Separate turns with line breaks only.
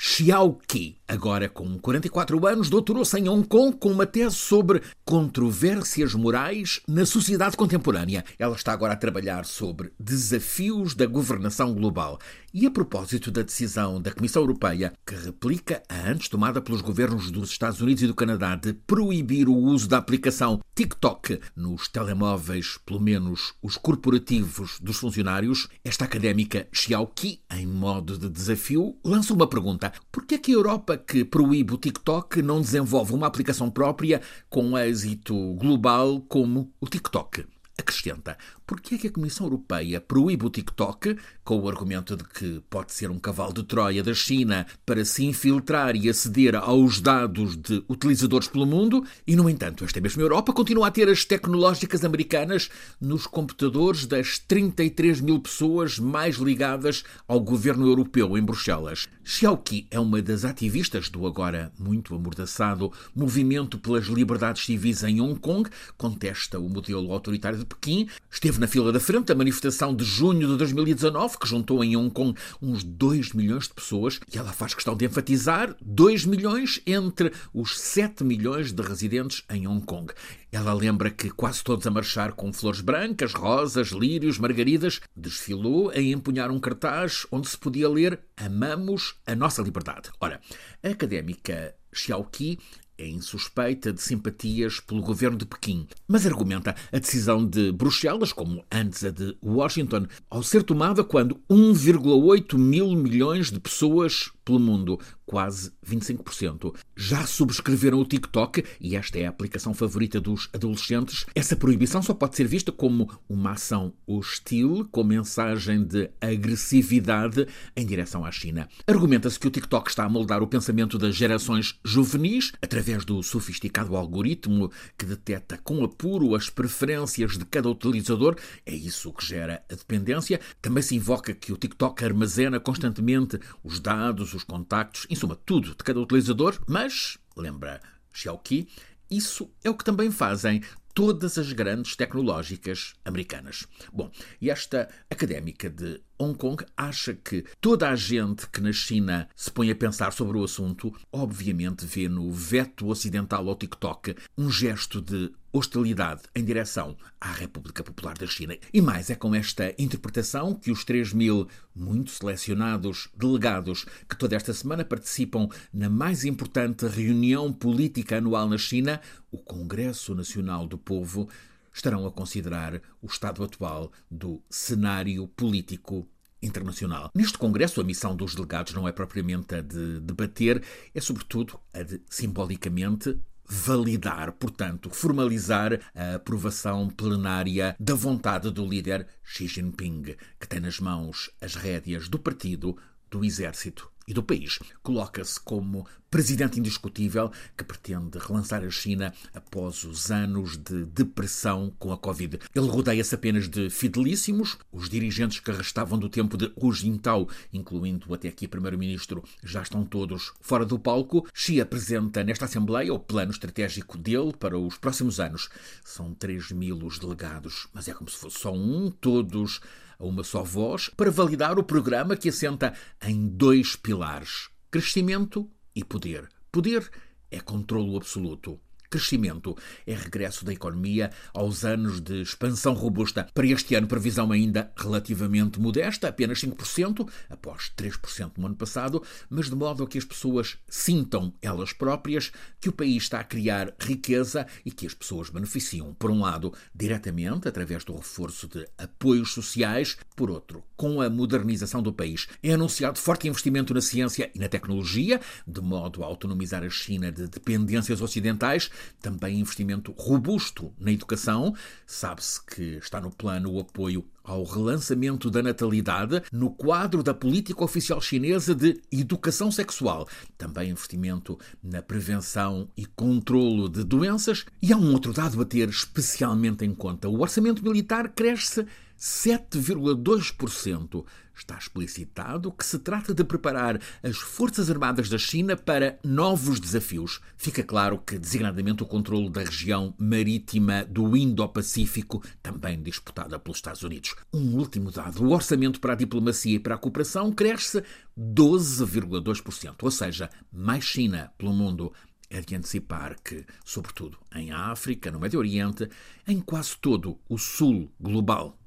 Xiaoqi, agora com 44 anos, doutorou-se em Hong Kong com uma tese sobre controvérsias morais na sociedade contemporânea. Ela está agora a trabalhar sobre desafios da governação global. E a propósito da decisão da Comissão Europeia, que replica a antes tomada pelos governos dos Estados Unidos e do Canadá de proibir o uso da aplicação TikTok nos telemóveis, pelo menos os corporativos dos funcionários, esta académica Xiaoqi, em modo de desafio, lança uma pergunta: por que é que a Europa que proíbe o TikTok não desenvolve uma aplicação própria com êxito global como o TikTok? Acrescenta, por que é que a Comissão Europeia proíbe o TikTok com o argumento de que pode ser um cavalo de Troia da China para se infiltrar e aceder aos dados de utilizadores pelo mundo e, no entanto, esta mesma Europa continua a ter as tecnológicas americanas nos computadores das 33 mil pessoas mais ligadas ao governo europeu em Bruxelas. Xiaoqi é uma das ativistas do agora muito amordaçado Movimento pelas Liberdades Civis em Hong Kong, contesta o modelo autoritário de Pequim, esteve na fila da frente da manifestação de junho de 2019, que juntou em Hong Kong uns 2 milhões de pessoas, e ela faz questão de enfatizar 2 milhões entre os 7 milhões de residentes em Hong Kong. Ela lembra que quase todos a marchar com flores brancas, rosas, lírios, margaridas, desfilou a empunhar um cartaz onde se podia ler Amamos a nossa liberdade. Ora, a académica Xiaoqi é insuspeita de simpatias pelo governo de Pequim, mas argumenta a decisão de Bruxelas, como antes a de Washington, ao ser tomada quando 1,8 mil milhões de pessoas pelo mundo, quase 25%. Já subscreveram o TikTok e esta é a aplicação favorita dos adolescentes. Essa proibição só pode ser vista como uma ação hostil com mensagem de agressividade em direção à China. Argumenta-se que o TikTok está a moldar o pensamento das gerações juvenis através do sofisticado algoritmo que detecta com apuro as preferências de cada utilizador. É isso que gera a dependência. Também se invoca que o TikTok armazena constantemente os dados, os contactos, em suma, tudo de cada utilizador, mas, lembra Xiaoqi, isso é o que também fazem todas as grandes tecnológicas americanas. Bom, e esta académica de Hong Kong acha que toda a gente que na China se põe a pensar sobre o assunto, obviamente vê no veto ocidental ao TikTok um gesto de hostilidade em direção à República Popular da China. E mais, é com esta interpretação que os 3 mil muito selecionados delegados que toda esta semana participam na mais importante reunião política anual na China, o Congresso Nacional do Povo, estarão a considerar o estado atual do cenário político internacional. Neste Congresso, a missão dos delegados não é propriamente a de debater, é sobretudo a de, simbolicamente, validar, portanto, formalizar a aprovação plenária da vontade do líder Xi Jinping, que tem nas mãos as rédeas do partido, do exército e do país. Coloca-se como presidente indiscutível que pretende relançar a China após os anos de depressão com a Covid. Ele rodeia-se apenas de fidelíssimos, os dirigentes que restavam do tempo de Hu Jintao, incluindo até aqui primeiro-ministro, já estão todos fora do palco. Xi apresenta nesta Assembleia o plano estratégico dele para os próximos anos. São 3 mil os delegados, mas é como se fosse só um, todos a uma só voz, para validar o programa que assenta em dois pilares: crescimento e poder. Poder é controlo absoluto. Crescimento é regresso da economia aos anos de expansão robusta. Para este ano, previsão ainda relativamente modesta, apenas 5%, após 3% no ano passado, mas de modo a que as pessoas sintam elas próprias que o país está a criar riqueza e que as pessoas beneficiam, por um lado, diretamente, através do reforço de apoios sociais, por outro, com a modernização do país. É anunciado forte investimento na ciência e na tecnologia, de modo a autonomizar a China de dependências ocidentais também investimento robusto na educação. Sabe-se que está no plano o apoio ao relançamento da natalidade no quadro da política oficial chinesa de educação sexual. Também investimento na prevenção e controlo de doenças. E há um outro dado a ter especialmente em conta: o orçamento militar cresce 7,2%. Está explicitado que se trata de preparar as Forças Armadas da China para novos desafios. Fica claro que, designadamente, o controle da região marítima do Indo-Pacífico, também disputada pelos Estados Unidos. Um último dado: o orçamento para a diplomacia e para a cooperação cresce 12,2%, ou seja, mais China pelo mundo é de antecipar que, sobretudo em África, no Médio Oriente, em quase todo o sul global